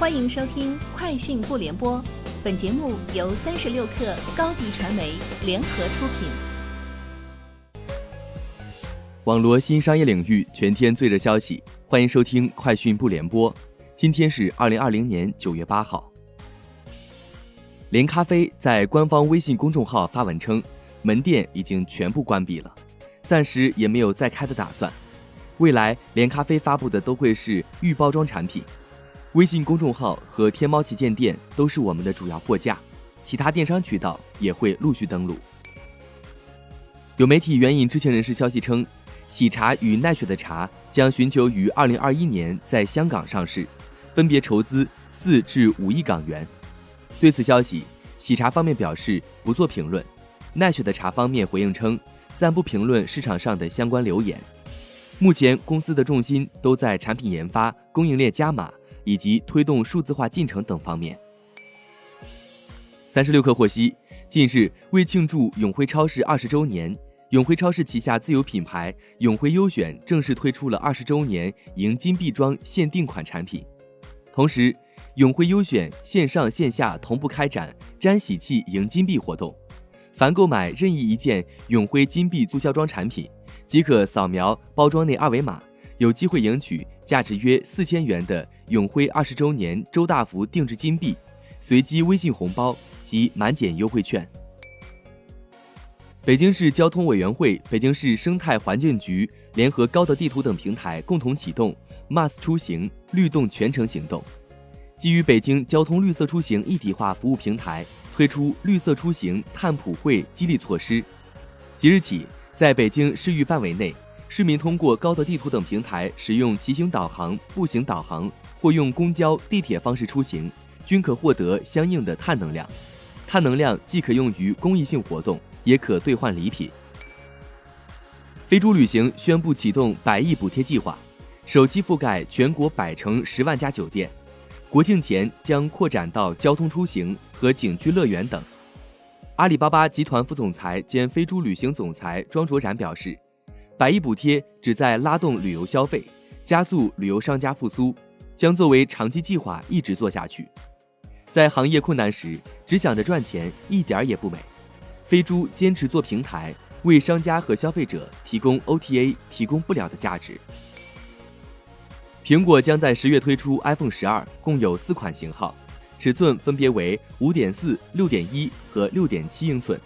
欢迎收听《快讯不联播》，本节目由三十六克高低传媒联合出品。网罗新商业领域全天最热消息，欢迎收听《快讯不联播》。今天是二零二零年九月八号。连咖啡在官方微信公众号发文称，门店已经全部关闭了，暂时也没有再开的打算。未来连咖啡发布的都会是预包装产品。微信公众号和天猫旗舰店都是我们的主要货架，其他电商渠道也会陆续登陆。有媒体援引知情人士消息称，喜茶与奈雪的茶将寻求于二零二一年在香港上市，分别筹资四至五亿港元。对此消息，喜茶方面表示不做评论，奈雪的茶方面回应称暂不评论市场上的相关流言。目前公司的重心都在产品研发、供应链加码。以及推动数字化进程等方面。三十六氪获悉，近日为庆祝永辉超市二十周年，永辉超市旗下自有品牌永辉优选正式推出了二十周年迎金币装限定款产品。同时，永辉优选线上线下同步开展沾喜气迎金币活动，凡购买任意一件永辉金币促销装产品，即可扫描包装内二维码，有机会赢取价值约四千元的。永辉二十周年周大福定制金币，随机微信红包及满减优惠券。北京市交通委员会、北京市生态环境局联合高德地图等平台共同启动 “MAS 出行绿动全程行动”，基于北京交通绿色出行一体化服务平台推出绿色出行碳普惠激励措施。即日起，在北京市域范围内，市民通过高德地图等平台使用骑行导航、步行导航。或用公交、地铁方式出行，均可获得相应的碳能量。碳能量既可用于公益性活动，也可兑换礼品。飞猪旅行宣布启动百亿补贴计划，首期覆盖全国百城十万家酒店，国庆前将扩展到交通出行和景区乐园等。阿里巴巴集团副总裁兼飞猪旅行总裁庄卓然表示，百亿补贴旨在拉动旅游消费，加速旅游商家复苏。将作为长期计划一直做下去，在行业困难时只想着赚钱一点儿也不美。飞猪坚持做平台，为商家和消费者提供 OTA 提供不了的价值。苹果将在十月推出 iPhone 十二，共有四款型号，尺寸分别为五点四、六点一和六点七英寸。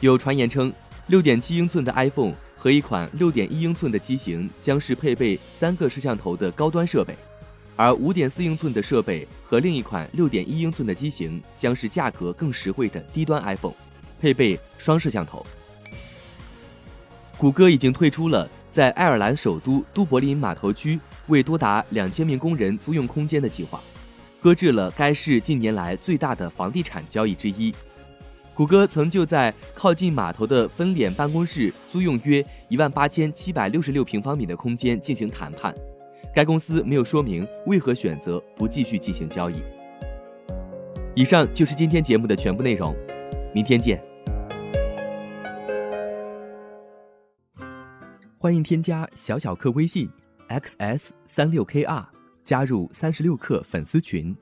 有传言称，六点七英寸的 iPhone 和一款六点一英寸的机型将是配备三个摄像头的高端设备。而五点四英寸的设备和另一款六点一英寸的机型将是价格更实惠的低端 iPhone，配备双摄像头。谷歌已经退出了在爱尔兰首都都柏林码头区为多达两千名工人租用空间的计划，搁置了该市近年来最大的房地产交易之一。谷歌曾就在靠近码头的分脸办公室租用约一万八千七百六十六平方米的空间进行谈判。该公司没有说明为何选择不继续进行交易。以上就是今天节目的全部内容，明天见。欢迎添加小小客微信 xs 三六 kr 加入三十六课粉丝群。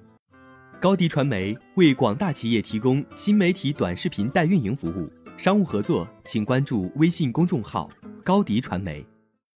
高迪传媒为广大企业提供新媒体短视频代运营服务，商务合作请关注微信公众号高迪传媒。